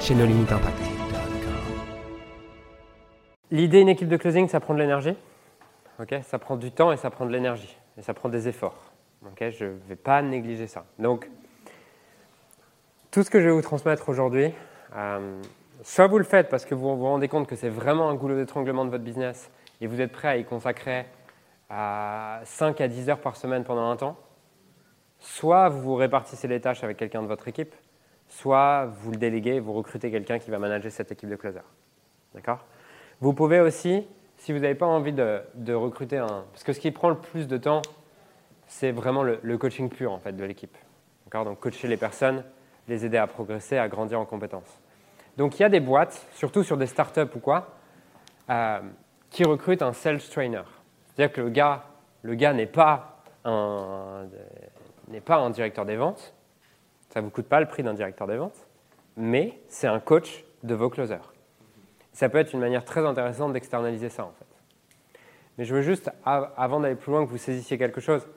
chez nos limites impact. L'idée d'une équipe de closing, ça prend de l'énergie. ça prend du temps et ça prend de l'énergie. Et ça prend des efforts. je ne vais pas négliger ça. Donc, tout ce que je vais vous transmettre aujourd'hui, euh, soit vous le faites parce que vous vous rendez compte que c'est vraiment un goulot d'étranglement de votre business et vous êtes prêt à y consacrer à 5 à 10 heures par semaine pendant un temps, soit vous répartissez les tâches avec quelqu'un de votre équipe, soit vous le déléguez, vous recrutez quelqu'un qui va manager cette équipe de closer. D'accord? Vous pouvez aussi, si vous n'avez pas envie de, recruter un... Parce que ce qui prend le plus de temps, c'est vraiment le, coaching pur en fait, de l'équipe. Donc coacher les personnes, les aider à progresser, à grandir en compétences. Donc il y a des boîtes, surtout sur des startups ou quoi, euh, qui recrutent un sales trainer. C'est-à-dire que le gars, le gars n'est pas n'est pas un directeur des ventes, ça ne vous coûte pas le prix d'un directeur des ventes, mais c'est un coach de vos closers. Ça peut être une manière très intéressante d'externaliser ça en fait. Mais je veux juste, avant d'aller plus loin, que vous saisissiez quelque chose.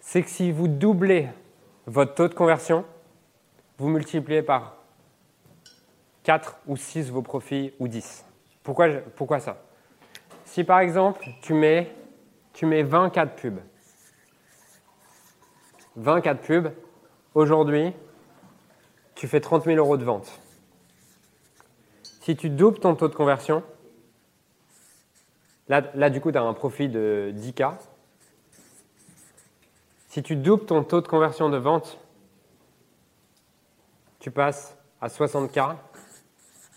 C'est que si vous doublez votre taux de conversion, vous multipliez par 4 ou 6 vos profits ou 10. Pourquoi, pourquoi ça? Si par exemple, tu mets, tu mets 24 pubs, 24 pubs, Aujourd'hui, tu fais 30 000 euros de vente. Si tu doubles ton taux de conversion, là, là du coup, tu as un profit de 10K. Si tu doubles ton taux de conversion de vente, tu passes à 60K.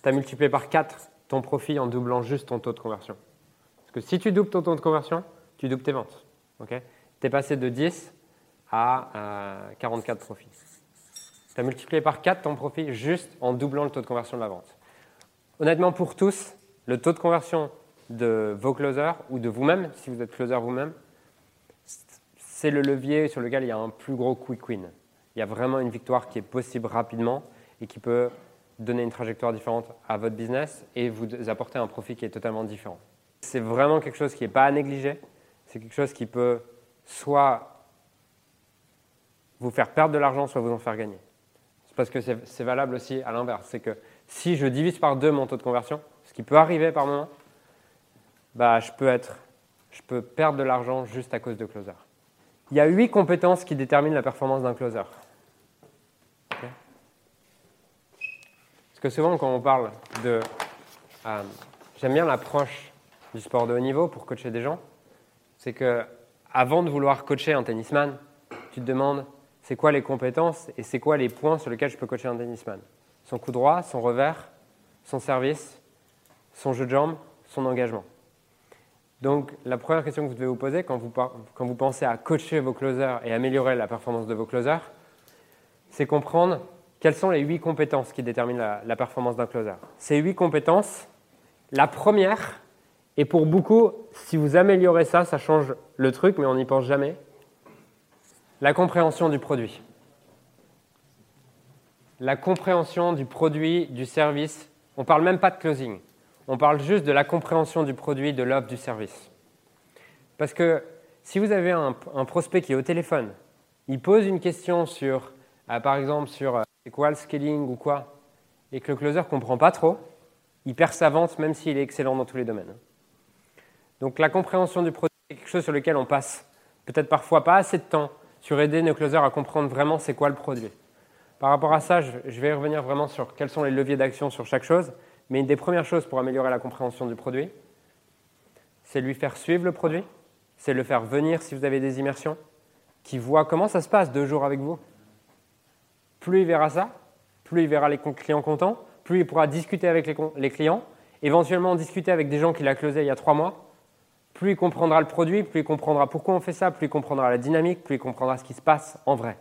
Tu as multiplié par 4 ton profit en doublant juste ton taux de conversion. Parce que si tu doubles ton taux de conversion, tu doubles tes ventes. tu es passé de 10 à 44 euh, profits. Tu as multiplié par 4 ton profit juste en doublant le taux de conversion de la vente. Honnêtement, pour tous, le taux de conversion de vos closers ou de vous-même, si vous êtes closer vous-même, c'est le levier sur lequel il y a un plus gros quick win. Il y a vraiment une victoire qui est possible rapidement et qui peut donner une trajectoire différente à votre business et vous apporter un profit qui est totalement différent. C'est vraiment quelque chose qui n'est pas à négliger. C'est quelque chose qui peut soit vous faire perdre de l'argent, soit vous en faire gagner. C'est parce que c'est valable aussi à l'inverse. C'est que si je divise par deux mon taux de conversion, ce qui peut arriver par moment, bah, je, peux être, je peux perdre de l'argent juste à cause de closer. Il y a huit compétences qui déterminent la performance d'un closer. Parce que souvent, quand on parle de. Euh, j'aime bien l'approche du sport de haut niveau pour coacher des gens. C'est que avant de vouloir coacher un tennisman, tu te demandes c'est quoi les compétences et c'est quoi les points sur lesquels je peux coacher un tennisman? Son coup droit, son revers, son service, son jeu de jambes, son engagement. Donc la première question que vous devez vous poser quand vous, quand vous pensez à coacher vos closers et améliorer la performance de vos closers, c'est comprendre quelles sont les huit compétences qui déterminent la, la performance d'un closer. Ces huit compétences, la première, et pour beaucoup, si vous améliorez ça, ça change le truc, mais on n'y pense jamais, la compréhension du produit. La compréhension du produit, du service. On ne parle même pas de closing. On parle juste de la compréhension du produit, de l'offre, du service. Parce que si vous avez un, prospect qui est au téléphone, il pose une question sur, euh, par exemple, sur euh, quoi le scaling ou quoi, et que le closer ne comprend pas trop, il perd sa vente même s'il est excellent dans tous les domaines. Donc la compréhension du produit est quelque chose sur lequel on passe peut-être parfois pas assez de temps sur aider nos closers à comprendre vraiment c'est quoi le produit. Par rapport à ça, je vais revenir vraiment sur quels sont les leviers d'action sur chaque chose. Mais une des premières choses pour améliorer la compréhension du produit, c'est lui faire suivre le produit, c'est le faire venir si vous avez des immersions, qui voit comment ça se passe deux jours avec vous. Plus il verra ça, plus il verra les clients contents, plus il pourra discuter avec les clients, éventuellement discuter avec des gens qu'il a closés il y a trois mois, plus il comprendra le produit, plus il comprendra pourquoi on fait ça, plus il comprendra la dynamique, plus il comprendra ce qui se passe en vrai.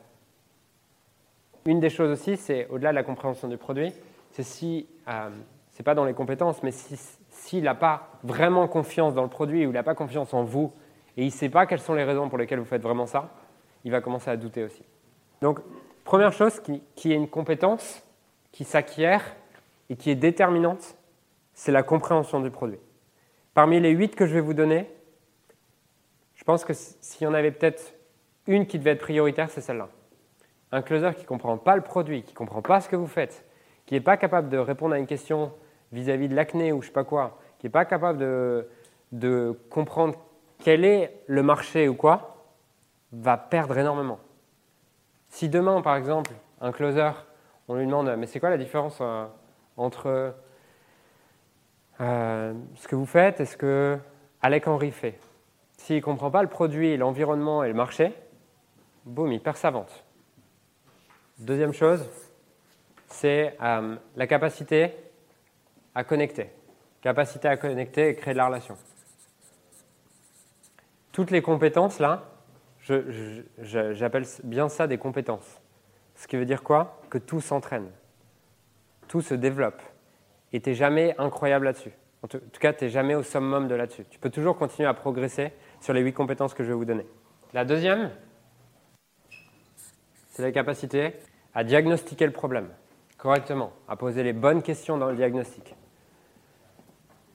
Une des choses aussi, c'est au-delà de la compréhension du produit, c'est si, euh, c'est pas dans les compétences, mais s'il n'a pas vraiment confiance dans le produit ou il n'a pas confiance en vous et il ne sait pas quelles sont les raisons pour lesquelles vous faites vraiment ça, il va commencer à douter aussi. Donc, première chose qui, qui est une compétence qui s'acquiert et qui est déterminante, c'est la compréhension du produit. Parmi les huit que je vais vous donner, je pense que s'il y en avait peut-être une qui devait être prioritaire, c'est celle-là. Un closer qui ne comprend pas le produit, qui ne comprend pas ce que vous faites, qui n'est pas capable de répondre à une question vis-à-vis de l'acné ou je ne sais pas quoi, qui n'est pas capable de, comprendre quel est le marché ou quoi, va perdre énormément. Si demain, par exemple, un closer, on lui demande mais c'est quoi la différence euh, entre euh, ce que vous faites et ce que Alec Henry fait S'il ne comprend pas le produit, l'environnement et le marché, boum, il perd sa vente. Deuxième chose, c'est euh, la capacité à connecter. Capacité à connecter et créer de la relation. Toutes les compétences, là, j'appelle bien ça des compétences. Ce qui veut dire quoi? Que tout s'entraîne, tout se développe. Et tu n'es jamais incroyable là-dessus. En tout cas, tu n'es jamais au summum de là-dessus. Tu peux toujours continuer à progresser sur les huit compétences que je vais vous donner. La deuxième, c'est la capacité à diagnostiquer le problème correctement, à poser les bonnes questions dans le diagnostic.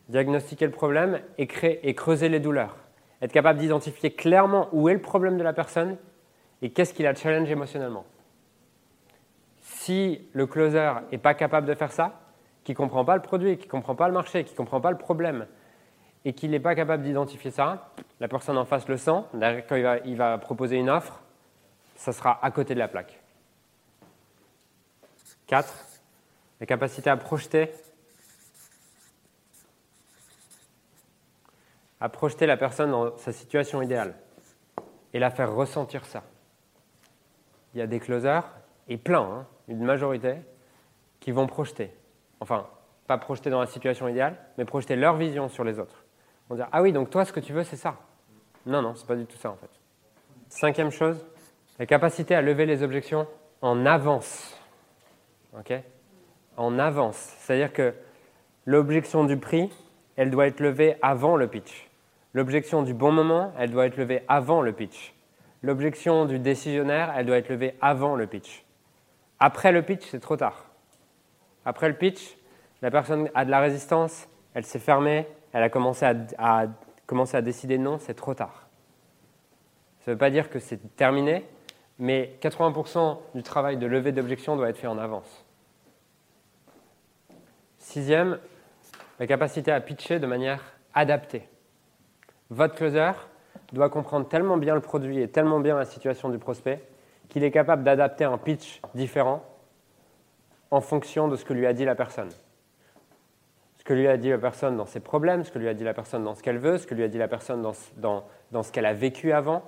Diagnostiquer le problème et, et creuser les douleurs être capable d'identifier clairement où est le problème de la personne et qu'est-ce qui la challenge émotionnellement. Si le closer n'est pas capable de faire ça, qui ne comprend pas le produit, qui ne comprend pas le marché, qui ne comprend pas le problème, et qu'il n'est pas capable d'identifier ça, la personne en face le sent, quand il va, proposer une offre, ça sera à côté de la plaque. 4. La capacité à projeter à projeter la personne dans sa situation idéale et la faire ressentir ça. Il y a des closers, et plein, hein, une majorité, qui vont projeter. Enfin, pas projeter dans la situation idéale, mais projeter leur vision sur les autres. On dire Ah oui, donc toi, ce que tu veux, c'est ça. Non, non, c'est pas du tout ça en fait. Cinquième chose, la capacité à lever les objections en avance. OK? En avance. C'est-à-dire que l'objection du prix, elle doit être levée avant le pitch. L'objection du bon moment, elle doit être levée avant le pitch. L'objection du décisionnaire, elle doit être levée avant le pitch. Après le pitch, c'est trop tard. Après le pitch, la personne a de la résistance, elle s'est fermée, elle a commencé à, décider non, c'est trop tard. Ça ne veut pas dire que c'est terminé, mais 80% du travail de levée d'objection doit être fait en avance. Sixième, la capacité à pitcher de manière adaptée. Votre closer doit comprendre tellement bien le produit et tellement bien la situation du prospect qu'il est capable d'adapter un pitch différent en fonction de ce que lui a dit la personne. Ce que lui a dit la personne dans ses problèmes, ce que lui a dit la personne dans ce qu'elle veut, ce que lui a dit la personne dans, dans, ce qu'elle a vécu avant,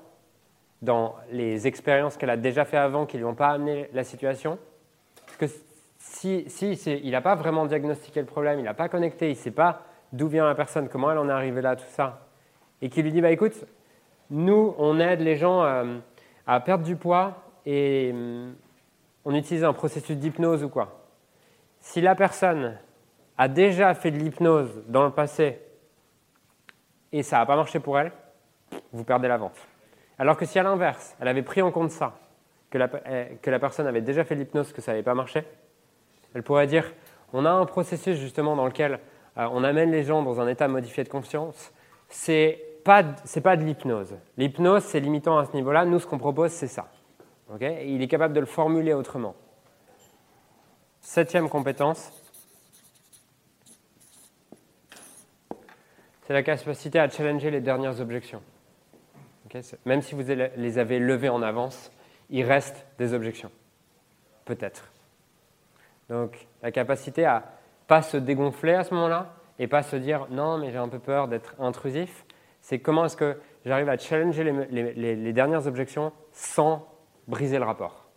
dans les expériences qu'elle a déjà fait avant qui ne lui ont pas amené la situation. Parce que si, si il n'a pas vraiment diagnostiqué le problème, il n'a pas connecté, il ne sait pas d'où vient la personne, comment elle en est arrivée là, tout ça, et qui lui dit bah, écoute, nous, on aide les gens euh, à, perdre du poids et euh, on utilise un processus d'hypnose ou quoi. Si la personne a déjà fait de l'hypnose dans le passé et ça n'a pas marché pour elle, vous perdez la vente. Alors que si à l'inverse, elle avait pris en compte ça, que la, eh, que la personne avait déjà fait de l'hypnose, que ça n'avait pas marché, elle pourrait dire on a un processus justement dans lequel euh, on amène les gens dans un état modifié de conscience, c'est pas, pas de l'hypnose. L'hypnose, c'est limitant à ce niveau-là. Nous, ce qu'on propose, c'est ça. Il est capable de le formuler autrement. Septième compétence, c'est la capacité à challenger les dernières objections. Même si vous les avez levées en avance, il reste des objections. Peut-être. Donc, la capacité à pas se dégonfler à ce moment-là et pas se dire non, mais j'ai un peu peur d'être intrusif, c'est comment est-ce que j'arrive à challenger les, dernières objections sans briser le rapport.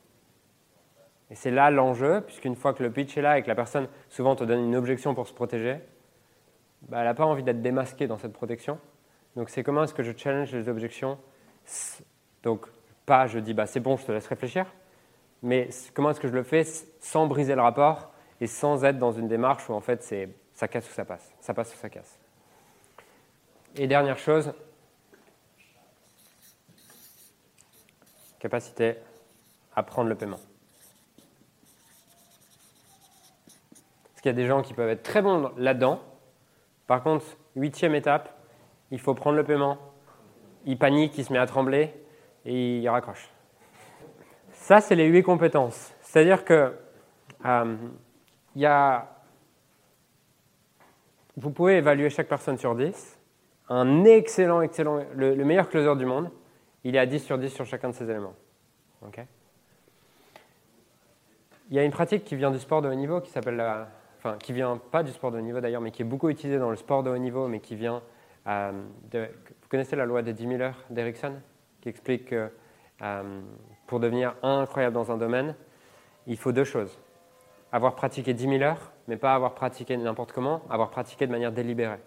Et c'est là l'enjeu, puisqu'une fois que le pitch est là et que la personne souvent te donne une objection pour se protéger, bah, elle n'a pas envie d'être démasquée dans cette protection. Donc c'est comment est-ce que je challenge les objections? Donc pas je dis bah, c'est bon, je te laisse réfléchir, mais comment est-ce que je le fais sans briser le rapport et sans être dans une démarche où en fait c'est ça casse ou ça passe, ça passe ou ça casse. Et dernière chose, capacité à prendre le paiement. Parce qu'il y a des gens qui peuvent être très bons là-dedans. Par contre, huitième étape, il faut prendre le paiement. Il panique, il se met à trembler et il raccroche. Ça, c'est les huit compétences. C'est-à-dire que euh, y a, vous pouvez évaluer chaque personne sur 10. Un excellent, excellent, le, meilleur closer du monde, il est à 10 sur 10 sur chacun de ces éléments. il y a une pratique qui vient du sport de haut niveau qui s'appelle la, enfin qui vient pas du sport de haut niveau d'ailleurs, mais qui est beaucoup utilisée dans le sport de haut niveau, mais qui vient euh, vous connaissez la loi des 10 000 heures d'Erickson, qui explique que euh, pour devenir incroyable dans un domaine, il faut deux choses avoir pratiqué 10 000 heures, mais pas avoir pratiqué n'importe comment, avoir pratiqué de manière délibérée.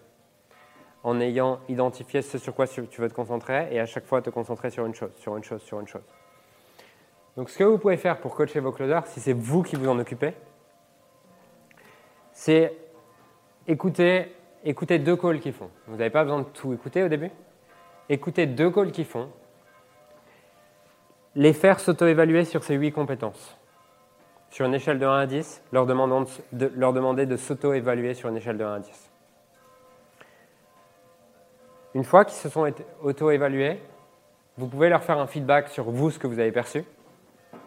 En ayant identifié ce sur quoi tu veux te concentrer et à chaque fois te concentrer sur une chose, sur une chose, sur une chose. Donc ce que vous pouvez faire pour coacher vos closers, si c'est vous qui vous en occupez, c'est écouter, écouter deux calls qu'ils font. Vous n'avez pas besoin de tout écouter au début. Écoutez deux calls qu'ils font. Les faire s'auto-évaluer sur ces huit compétences sur une échelle de 1 à 10, leur, de, leur demander de s'auto-évaluer sur une échelle de 1 à 10. Une fois qu'ils se sont auto-évalués, vous pouvez leur faire un feedback sur vous, ce que vous avez perçu,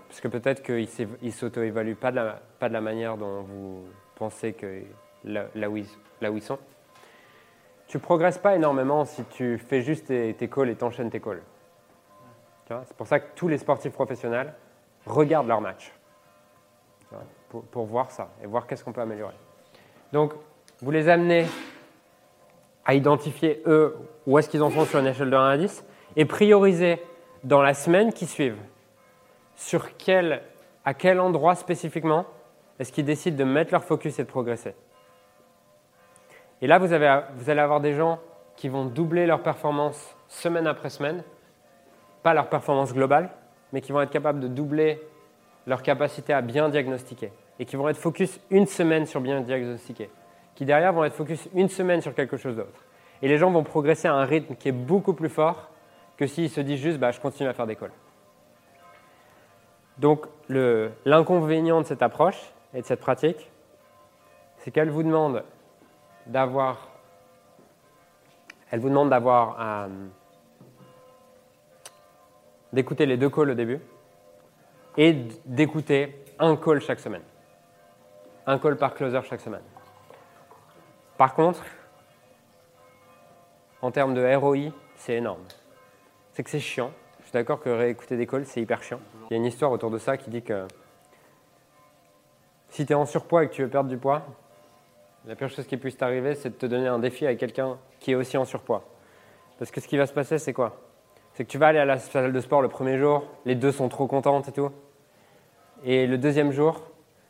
parce que peut-être qu'ils ne s'auto-évaluent pas, de la, manière dont vous pensez que là, où, ils, sont. Tu progresses pas énormément si tu fais juste tes, tes calls et t'enchaînes tes calls. C'est pour ça que tous les sportifs professionnels regardent leur match pour, voir ça et voir qu'est-ce qu'on peut améliorer. Donc, vous les amenez à identifier, eux, où est-ce qu'ils en sont sur une échelle de 1 à 10 et prioriser dans la semaine qui suit sur quel, à quel endroit spécifiquement est-ce qu'ils décident de mettre leur focus et de progresser. Et là, vous, avez, vous allez avoir des gens qui vont doubler leur performance semaine après semaine, pas leur performance globale, mais qui vont être capables de doubler leur capacité à bien diagnostiquer et qui vont être focus une semaine sur bien diagnostiquer, qui derrière vont être focus une semaine sur quelque chose d'autre. Et les gens vont progresser à un rythme qui est beaucoup plus fort que s'ils se disent juste bah, je continue à faire des calls. Donc l'inconvénient de cette approche et de cette pratique, c'est qu'elle vous demande d'avoir elle vous demande d'avoir euh, d'écouter les deux calls au début, et d'écouter un call chaque semaine. Un call par closer chaque semaine. Par contre, en termes de ROI, c'est énorme. C'est que c'est chiant. Je suis d'accord que réécouter des calls, c'est hyper chiant. Il y a une histoire autour de ça qui dit que si tu es en surpoids et que tu veux perdre du poids, la pire chose qui puisse t'arriver, c'est de te donner un défi avec quelqu'un qui est aussi en surpoids. Parce que ce qui va se passer, c'est quoi? C'est que tu vas aller à la salle de sport le premier jour, les deux sont trop contentes et tout. Et le deuxième jour,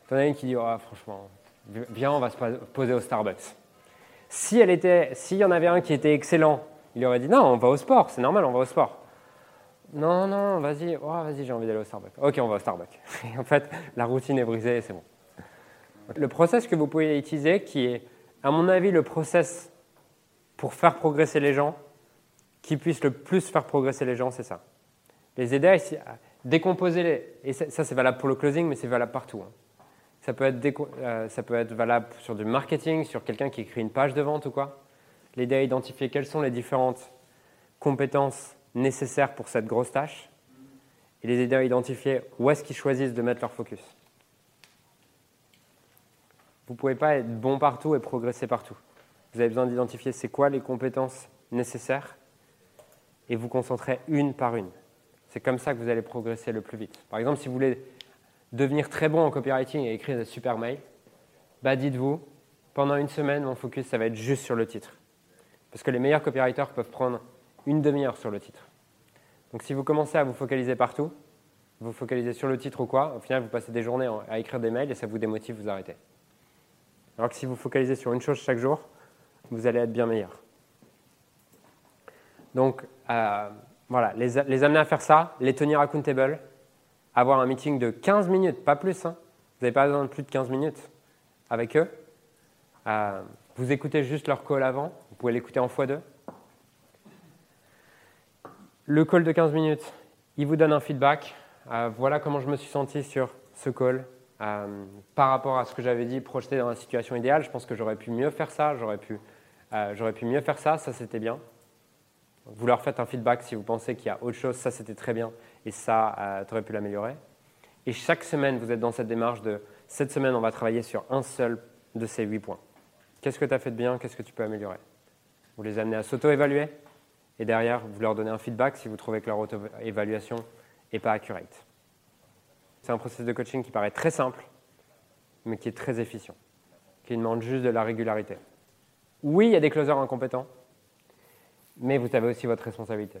tu en as une qui dit oh, franchement, viens, on va se poser au Starbucks. Si elle était, s'il y en avait un qui était excellent, il aurait dit non, on va au sport, c'est normal, on va au sport. Non, non, vas-y, oh, vas-y, j'ai envie d'aller au Starbucks. Ok, on va au Starbucks. Et en fait, la routine est brisée et c'est bon. Le process que vous pouvez utiliser, qui est, à mon avis, le process pour faire progresser les gens, qui puisse le plus faire progresser les gens, c'est ça. Les aider à décomposer les. Et ça, c'est valable pour le closing, mais c'est valable partout. Hein. Ça, peut être euh, ça peut être valable sur du marketing, sur quelqu'un qui écrit une page de vente ou quoi. L'aider à identifier quelles sont les différentes compétences nécessaires pour cette grosse tâche et les aider à identifier où est-ce qu'ils choisissent de mettre leur focus. Vous ne pouvez pas être bon partout et progresser partout. Vous avez besoin d'identifier c'est quoi les compétences nécessaires et vous concentrez une par une. C'est comme ça que vous allez progresser le plus vite. Par exemple, si vous voulez devenir très bon en copywriting et écrire des super mails, bah dites-vous, pendant une semaine, mon focus, ça va être juste sur le titre. Parce que les meilleurs copywriters peuvent prendre une demi-heure sur le titre. Donc si vous commencez à vous focaliser partout, vous focalisez sur le titre ou quoi, au final, vous passez des journées à écrire des mails et ça vous démotive, vous arrêtez. Alors que si vous focalisez sur une chose chaque jour, vous allez être bien meilleur. Donc, euh, voilà, les, amener à faire ça, les tenir accountable, avoir un meeting de 15 minutes, pas plus. Hein. Vous n'avez pas besoin de plus de 15 minutes. avec eux. Euh, vous écoutez juste leur call avant, vous pouvez l'écouter en x2. Le call de 15 minutes, il vous donne un feedback. Euh, voilà comment je me suis senti sur ce call. Euh, par rapport à ce que j'avais dit, projeté dans la situation idéale, je pense que j'aurais pu mieux faire ça, j'aurais pu, j'aurais pu mieux faire ça, ça c'était bien. Vous leur faites un feedback si vous pensez qu'il y a autre chose, ça c'était très bien et ça, tu aurais pu l'améliorer. Et chaque semaine, vous êtes dans cette démarche de cette semaine, on va travailler sur un seul de ces huit points. Qu'est-ce que tu as fait de bien? Qu'est-ce que tu peux améliorer? Vous les amenez à s'auto-évaluer et derrière, vous leur donnez un feedback si vous trouvez que leur auto-évaluation n'est pas accurate. C'est un processus de coaching qui paraît très simple, mais qui est très efficient, qui demande juste de la régularité. Oui, il y a des closers incompétents, mais vous avez aussi votre responsabilité.